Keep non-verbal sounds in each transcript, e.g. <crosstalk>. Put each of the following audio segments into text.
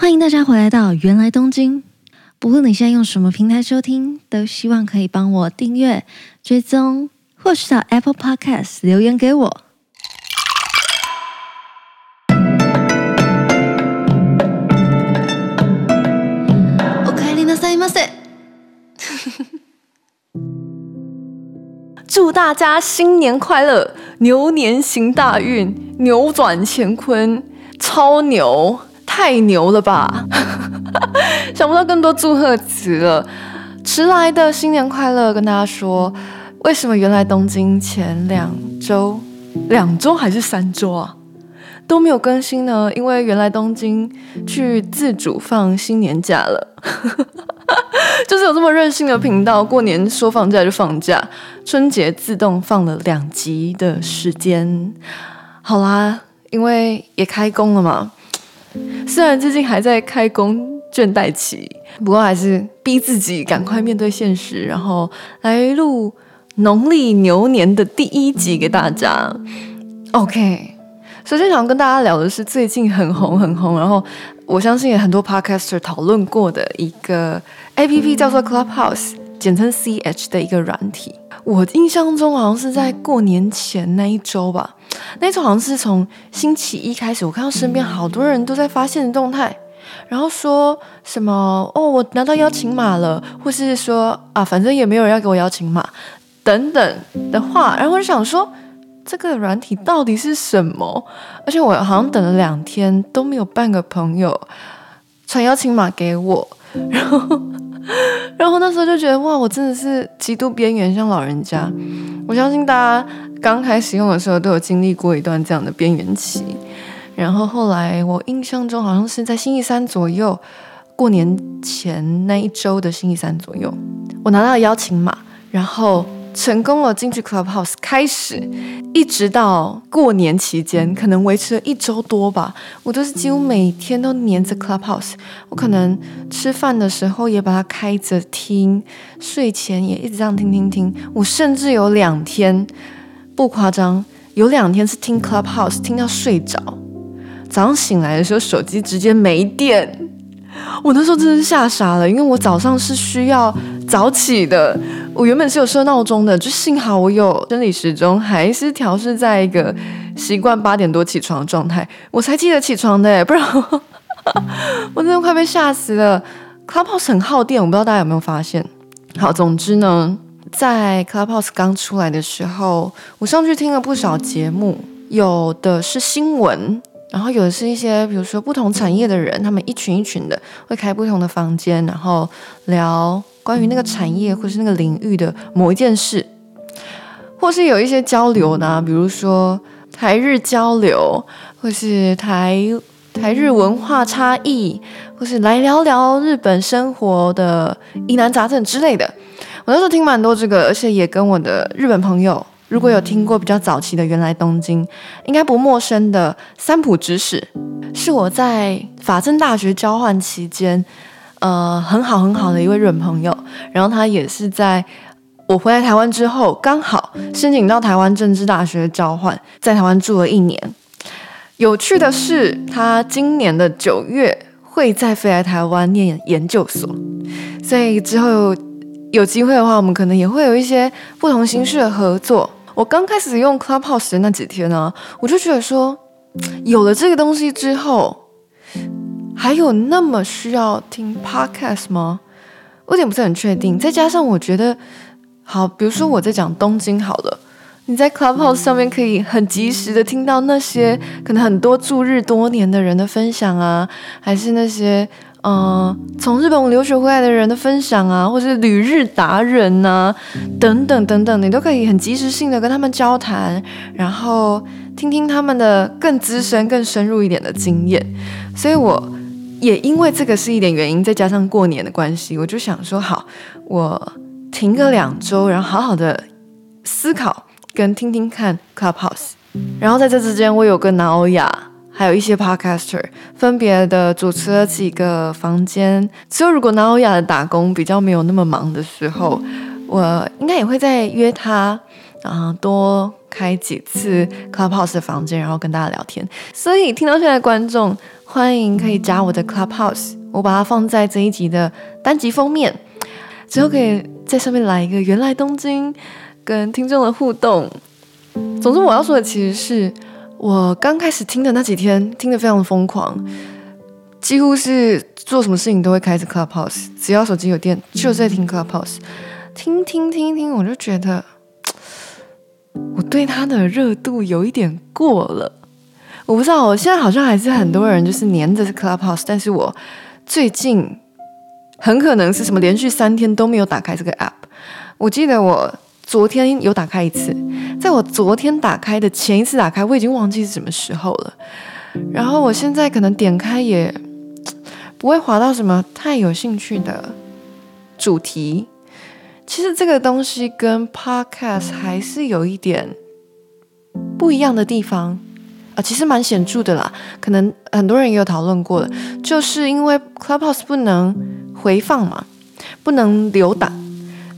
欢迎大家回来到芫来东京。不论你现在用什么平台收听，都希望可以帮我订阅、追踪，或是到 Apple Podcast 留言给我。おかえりなさいませ。祝<laughs> 大家新年快乐，牛年行大运，扭转乾坤，超牛！ 太牛了吧！<laughs> 想不到更多祝贺词了，迟来的新年快乐！跟大家说，为什么原来东京前两周、两周还是三周啊都没有更新呢？因为原来东京去自主放新年假了，<laughs> 就是有这么任性的频道，过年说放假就放假，春节自动放了两集的时间。好啦，因为也开工了嘛。虽然最近还在开工倦怠期，不过还是逼自己赶快面对现实，然后来录农历牛年的第一集给大家。OK，首先想跟大家聊的是最近很红很红，然后我相信也很多 Podcaster 讨论过的一个 APP 叫做 Clubhouse，简称 CH 的一个软体。我印象中好像是在过年前那一周吧。那次好像是从星期一开始，我看到身边好多人都在发现动态，然后说什么哦，我拿到邀请码了，或是说啊，反正也没有人要给我邀请码等等的话，然后我就想说，这个软体到底是什么？而且我好像等了两天都没有半个朋友传邀请码给我，然后 <laughs> 然后那时候就觉得哇，我真的是极度边缘，像老人家。我相信大家。刚开始用的时候都有经历过一段这样的边缘期，然后后来我印象中好像是在星期三左右，过年前那一周的星期三左右，我拿到了邀请码，然后成功了进去 Clubhouse，开始一直到过年期间，可能维持了一周多吧，我都是几乎每天都黏着 Clubhouse，我可能吃饭的时候也把它开着听，睡前也一直这样听听听，我甚至有两天。不夸张，有两天是听 Clubhouse 听到睡着，早上醒来的时候手机直接没电，我那时候真的是吓傻了，因为我早上是需要早起的，我原本是有设闹钟的，就幸好我有生理时钟，还是调试在一个习惯八点多起床的状态，我才记得起床的，不然我真的快被吓死了。Clubhouse 很耗电，我不知道大家有没有发现。好，总之呢。在 Clubhouse 刚出来的时候，我上去听了不少节目，有的是新闻，然后有的是一些，比如说不同产业的人，他们一群一群的会开不同的房间，然后聊关于那个产业或是那个领域的某一件事，或是有一些交流呢，比如说台日交流，或是台台日文化差异，或是来聊聊日本生活的疑难杂症之类的。我那时候听蛮多这个，而且也跟我的日本朋友，如果有听过比较早期的原来东京，应该不陌生的三浦直史，是我在法政大学交换期间，呃，很好很好的一位日本朋友。然后他也是在我回来台湾之后，刚好申请到台湾政治大学交换，在台湾住了一年。有趣的是，他今年的九月会再飞来台湾念研究所，所以之后。有机会的话，我们可能也会有一些不同形式的合作。我刚开始用 Clubhouse 的那几天呢，我就觉得说，有了这个东西之后，还有那么需要听 Podcast 吗？我有点不是很确定。再加上我觉得，好，比如说我在讲东京好了，你在 Clubhouse 上面可以很及时的听到那些可能很多驻日多年的人的分享啊，还是那些。嗯，从日本留学回来的人的分享啊，或是旅日达人呐、啊，等等等等，你都可以很及时性的跟他们交谈，然后听听他们的更资深、更深入一点的经验。所以我也因为这个是一点原因，再加上过年的关系，我就想说，好，我停个两周，然后好好的思考跟听听看 Clubhouse。然后在这之间，我有跟南欧雅。还有一些 podcaster 分别的主持了几个房间，只有如果南欧雅的打工比较没有那么忙的时候，我应该也会再约他，啊，多开几次 Clubhouse 的房间，然后跟大家聊天。所以听到现在观众欢迎可以加我的 Clubhouse，我把它放在这一集的单集封面，之后可以在上面来一个原来东京跟听众的互动。总之，我要说的其实是我刚开始听的那几天，听得非常的疯狂，几乎是做什么事情都会开着 Clubhouse，只要手机有电就在听 Clubhouse，听听听听，我就觉得我对它的热度有一点过了。我不知道，我现在好像还是很多人就是黏着 Clubhouse，但是我最近很可能是什么连续三天都没有打开这个 app。我记得我昨天有打开一次，在我昨天打开的前一次打开，我已经忘记是什么时候了。然后我现在可能点开也不会滑到什么太有兴趣的主题。其实这个东西跟 Podcast 还是有一点不一样的地方。啊，其实蛮显著的啦，可能很多人也有讨论过了，就是因为 Clubhouse 不能回放嘛，不能留档，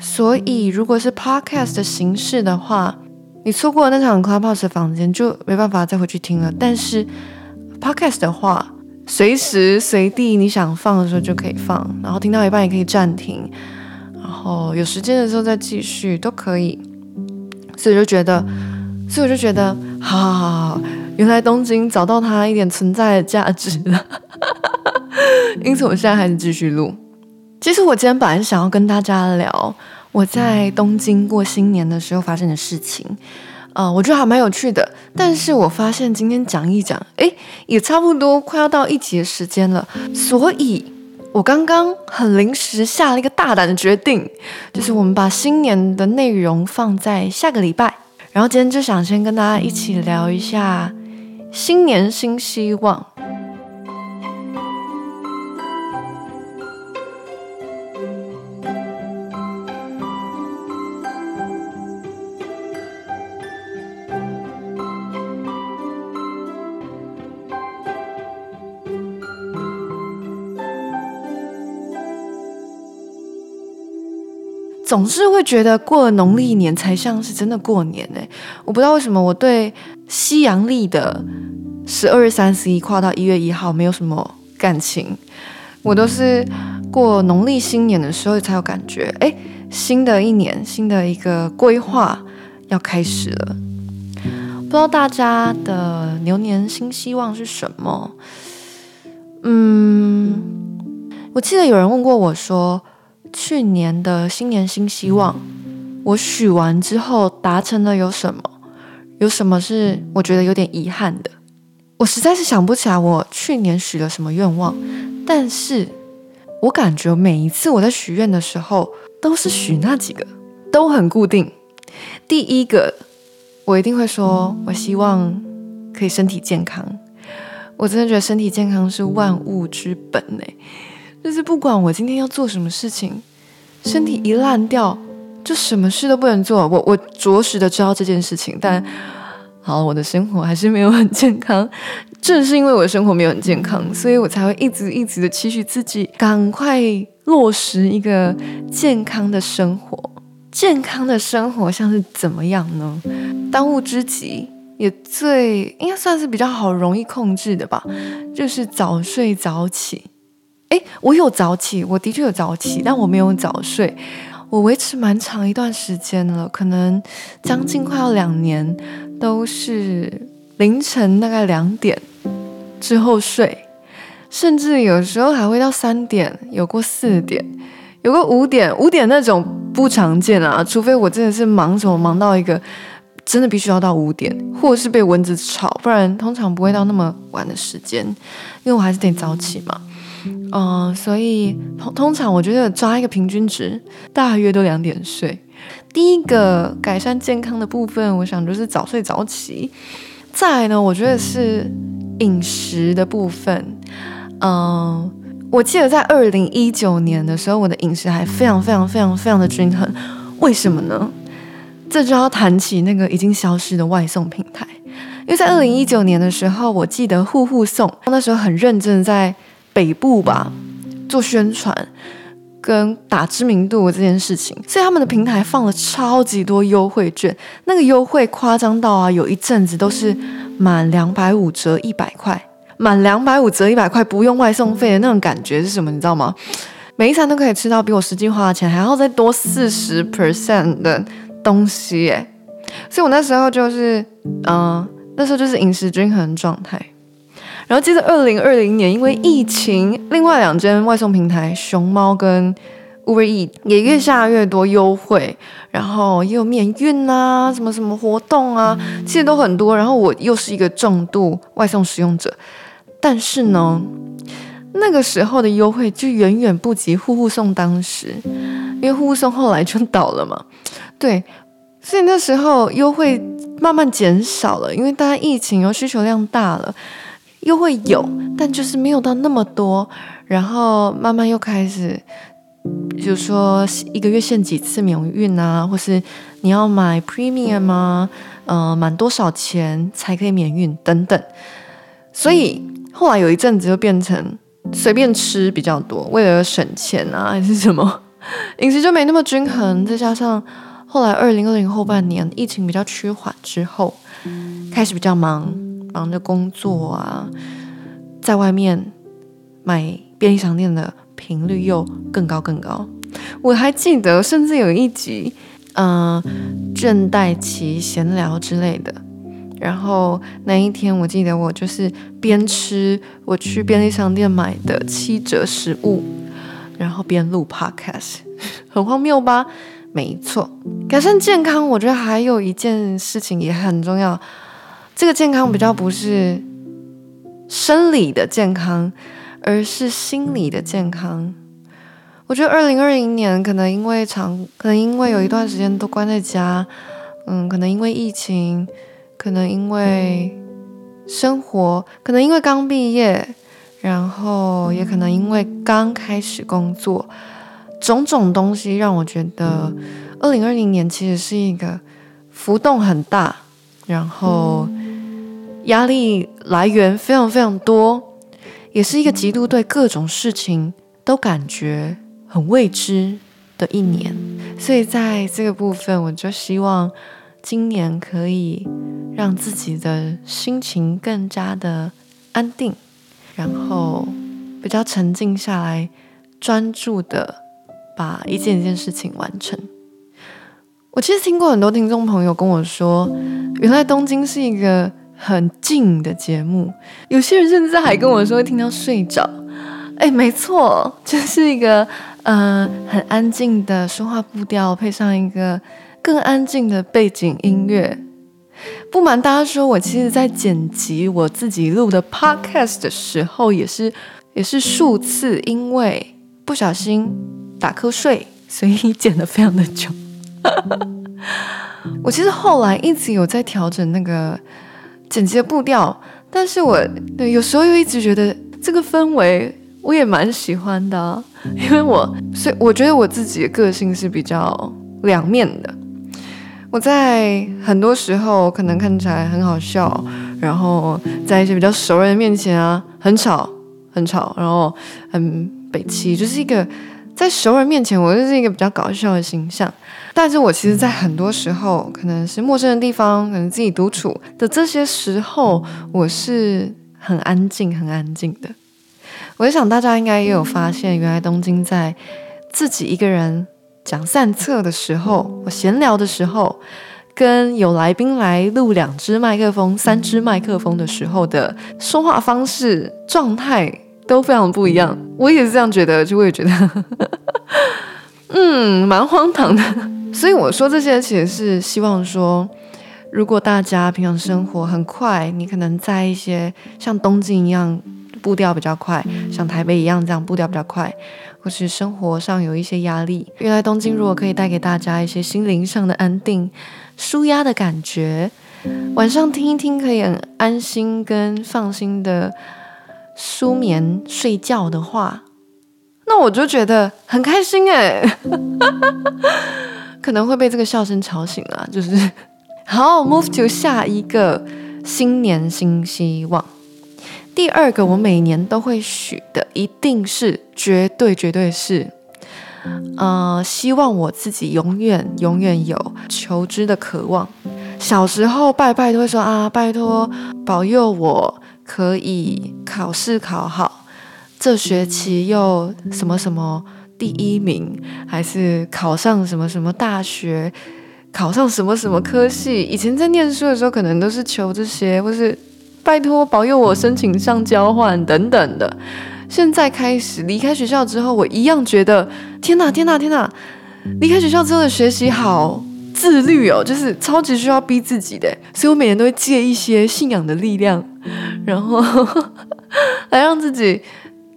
所以如果是 Podcast 的形式的话，你错过了那场 Clubhouse 的房间就没办法再回去听了。但是 Podcast 的话，随时随地你想放的时候就可以放，然后听到一半也可以暂停，然后有时间的时候再继续都可以。所以就觉得，所以我就觉得，好好好好。原来东京找到它一点存在的价值了，<laughs> 因此我现在还是继续录。其实我今天本来是想要跟大家聊我在东京过新年的时候发生的事情，呃，我觉得还蛮有趣的。但是我发现今天讲一讲，诶，也差不多快要到一集的时间了，所以我刚刚很临时下了一个大胆的决定，就是我们把新年的内容放在下个礼拜，然后今天就想先跟大家一起聊一下。新年新希望。总是会觉得过了农历年才像是真的过年哎，我不知道为什么我对西洋历的十二月三十一跨到一月一号没有什么感情，我都是过农历新年的时候才有感觉，哎，新的一年，新的一个规划要开始了。不知道大家的牛年新希望是什么？嗯，我记得有人问过我说。去年的新年新希望，我许完之后达成了有什么？有什么是我觉得有点遗憾的？我实在是想不起来我去年许了什么愿望，但是我感觉每一次我在许愿的时候都是许那几个，都很固定。第一个，我一定会说，我希望可以身体健康。我真的觉得身体健康是万物之本呢。就是不管我今天要做什么事情，身体一烂掉，就什么事都不能做。我我着实的知道这件事情，但好，我的生活还是没有很健康。正是因为我的生活没有很健康，所以我才会一直一直的期许自己赶快落实一个健康的生活。健康的生活像是怎么样呢？当务之急也最应该算是比较好容易控制的吧，就是早睡早起。诶，我有早起，我的确有早起，但我没有早睡。我维持蛮长一段时间了，可能将近快要两年，都是凌晨大概两点之后睡，甚至有时候还会到三点，有过四点，有过五点，五点那种不常见啊，除非我真的是忙什么忙到一个真的必须要到五点，或者是被蚊子吵，不然通常不会到那么晚的时间，因为我还是得早起嘛。嗯，所以通通常我觉得抓一个平均值，大约都两点睡。第一个改善健康的部分，我想就是早睡早起。再来呢，我觉得是饮食的部分。嗯，我记得在二零一九年的时候，我的饮食还非常非常非常非常的均衡。为什么呢？这就要谈起那个已经消失的外送平台。因为在二零一九年的时候，我记得户户送那时候很认真在。北部吧，做宣传跟打知名度这件事情，所以他们的平台放了超级多优惠券，那个优惠夸张到啊，有一阵子都是满两百五折一百块，满两百五折一百块，不用外送费的那种感觉是什么？你知道吗？每一餐都可以吃到比我实际花的钱还要再多四十 percent 的东西耶！所以我那时候就是，嗯、那时候就是饮食均衡状态。然后接着二零二零年，因为疫情，另外两间外送平台熊猫跟 Uber E 也越下越多优惠，然后也有免运啊，什么什么活动啊，其实都很多。然后我又是一个重度外送使用者，但是呢，那个时候的优惠就远远不及户户送当时，因为户户送后来就倒了嘛。对，所以那时候优惠慢慢减少了，因为大家疫情又需求量大了。又会有，但就是没有到那么多。然后慢慢又开始，就是说一个月限几次免运啊，或是你要买 premium 啊？呃，满多少钱才可以免运等等。所以后来有一阵子就变成随便吃比较多，为了省钱啊，<laughs> 还是什么，饮食就没那么均衡。再加上后来二零二零后半年疫情比较趋缓之后，开始比较忙。忙着工作啊，在外面买便利商店的频率又更高更高。我还记得，甚至有一集，嗯、呃，倦怠期闲聊之类的。然后那一天，我记得我就是边吃我去便利商店买的七折食物，然后边录 podcast，<laughs> 很荒谬吧？没错，改善健康，我觉得还有一件事情也很重要。这个健康比较不是生理的健康，而是心理的健康。我觉得二零二零年可能因为长，可能因为有一段时间都关在家，嗯，可能因为疫情，可能因为生活，可能因为刚毕业，然后也可能因为刚开始工作，种种东西让我觉得二零二零年其实是一个浮动很大，然后。压力来源非常非常多，也是一个极度对各种事情都感觉很未知的一年。所以在这个部分，我就希望今年可以让自己的心情更加的安定，然后比较沉静下来，专注的把一件一件事情完成。我其实听过很多听众朋友跟我说，原来东京是一个。很静的节目，有些人甚至还跟我说会听到睡着。哎，没错，这是一个呃很安静的说话步调，配上一个更安静的背景音乐。不瞒大家说，我其实在剪辑我自己录的 podcast 的时候，也是也是数次因为不小心打瞌睡，所以剪得非常的久。<laughs> 我其实后来一直有在调整那个。剪辑的步调，但是我对有时候又一直觉得这个氛围我也蛮喜欢的，因为我所以我觉得我自己的个性是比较两面的。我在很多时候可能看起来很好笑，然后在一些比较熟人的面前啊，很吵很吵，然后很北七，就是一个。在熟人面前，我就是一个比较搞笑的形象。但是我其实，在很多时候，可能是陌生的地方，可能自己独处的这些时候，我是很安静、很安静的。我也想大家应该也有发现，原来东京在自己一个人讲散策的时候，我闲聊的时候，跟有来宾来录两支麦克风、三支麦克风的时候的说话方式、状态。都非常不一样，我也是这样觉得，就会觉得，<laughs> 嗯，蛮荒唐的。所以我说这些其实是希望说，如果大家平常生活很快，你可能在一些像东京一样步调比较快，像台北一样这样步调比较快，或是生活上有一些压力，原来东京如果可以带给大家一些心灵上的安定、舒压的感觉，晚上听一听可以很安心跟放心的。舒眠睡觉的话，<laughs> 那我就觉得很开心哎，可能会被这个笑声吵醒啊。就是 <laughs> 好，move to 下一个新年新希望。第二个，我每年都会许的，一定是绝对绝对是，呃，希望我自己永远永远有求知的渴望。小时候拜拜都会说啊，拜托保佑我。可以考试考好，这学期又什么什么第一名，还是考上什么什么大学，考上什么什么科系。以前在念书的时候，可能都是求这些，或是拜托保佑我申请上交换等等的。现在开始离开学校之后，我一样觉得天哪天哪天哪！离开学校之后的学习好自律哦，就是超级需要逼自己的，所以我每年都会借一些信仰的力量。然后 <laughs> 来让自己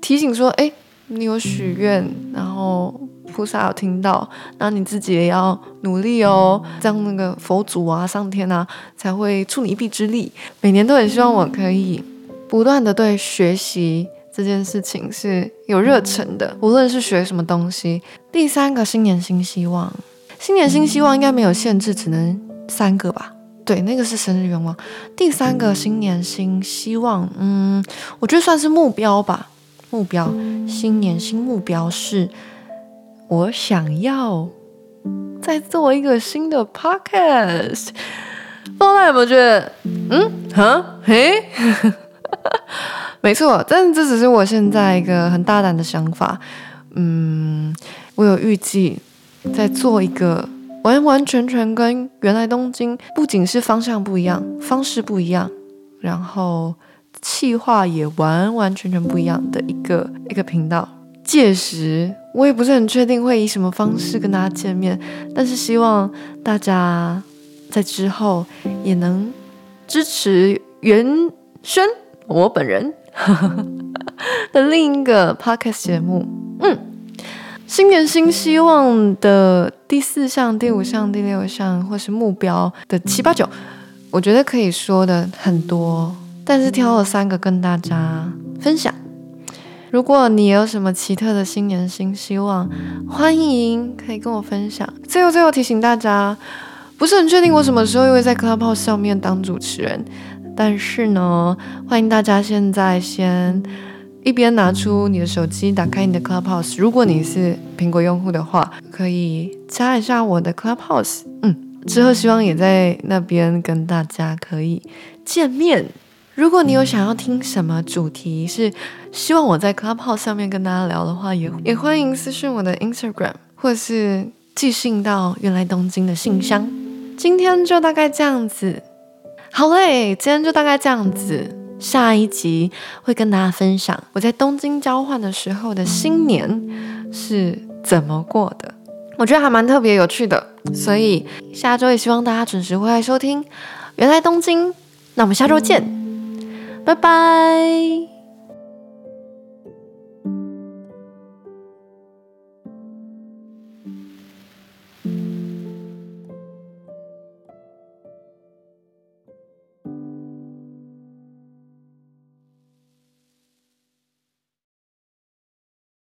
提醒说：“哎，你有许愿，然后菩萨有听到，那你自己也要努力哦，这样那个佛祖啊、上天啊才会助你一臂之力。”每年都很希望我可以不断的对学习这件事情是有热忱的，无论是学什么东西。第三个新年新希望，新年新希望应该没有限制，只能三个吧。对，那个是生日愿望。第三个新年新希望，嗯，我觉得算是目标吧。目标，新年新目标是，我想要再做一个新的 podcast。不知道大家有没有觉得，嗯，哈，嘿，<laughs> 没错，但这只是我现在一个很大胆的想法。嗯，我有预计在做一个。完完全全跟原来东京不仅是方向不一样，方式不一样，然后企划也完完全全不一样的一个一个频道。届时我也不是很确定会以什么方式跟大家见面，但是希望大家在之后也能支持袁轩我本人 <laughs> 的另一个 podcast 节目。嗯。新年新希望的第四项、第五项、第六项，或是目标的七八九，我觉得可以说的很多，但是挑了三个跟大家分享。如果你有什么奇特的新年新希望，欢迎可以跟我分享。最后，最后提醒大家，不是很确定我什么时候会在 Clubhouse 上面当主持人，但是呢，欢迎大家现在先。一边拿出你的手机，打开你的 Clubhouse。如果你是苹果用户的话，可以加一下我的 Clubhouse。嗯，之后希望也在那边跟大家可以见面。如果你有想要听什么主题，是希望我在 Clubhouse 上面跟大家聊的话，也也欢迎私信我的 Instagram，或是寄信到原来东京的信箱。今天就大概这样子。好嘞，今天就大概这样子。下一集会跟大家分享我在东京交换的时候的新年是怎么过的，我觉得还蛮特别有趣的，所以下周也希望大家准时回来收听《原来东京》，那我们下周见，拜拜。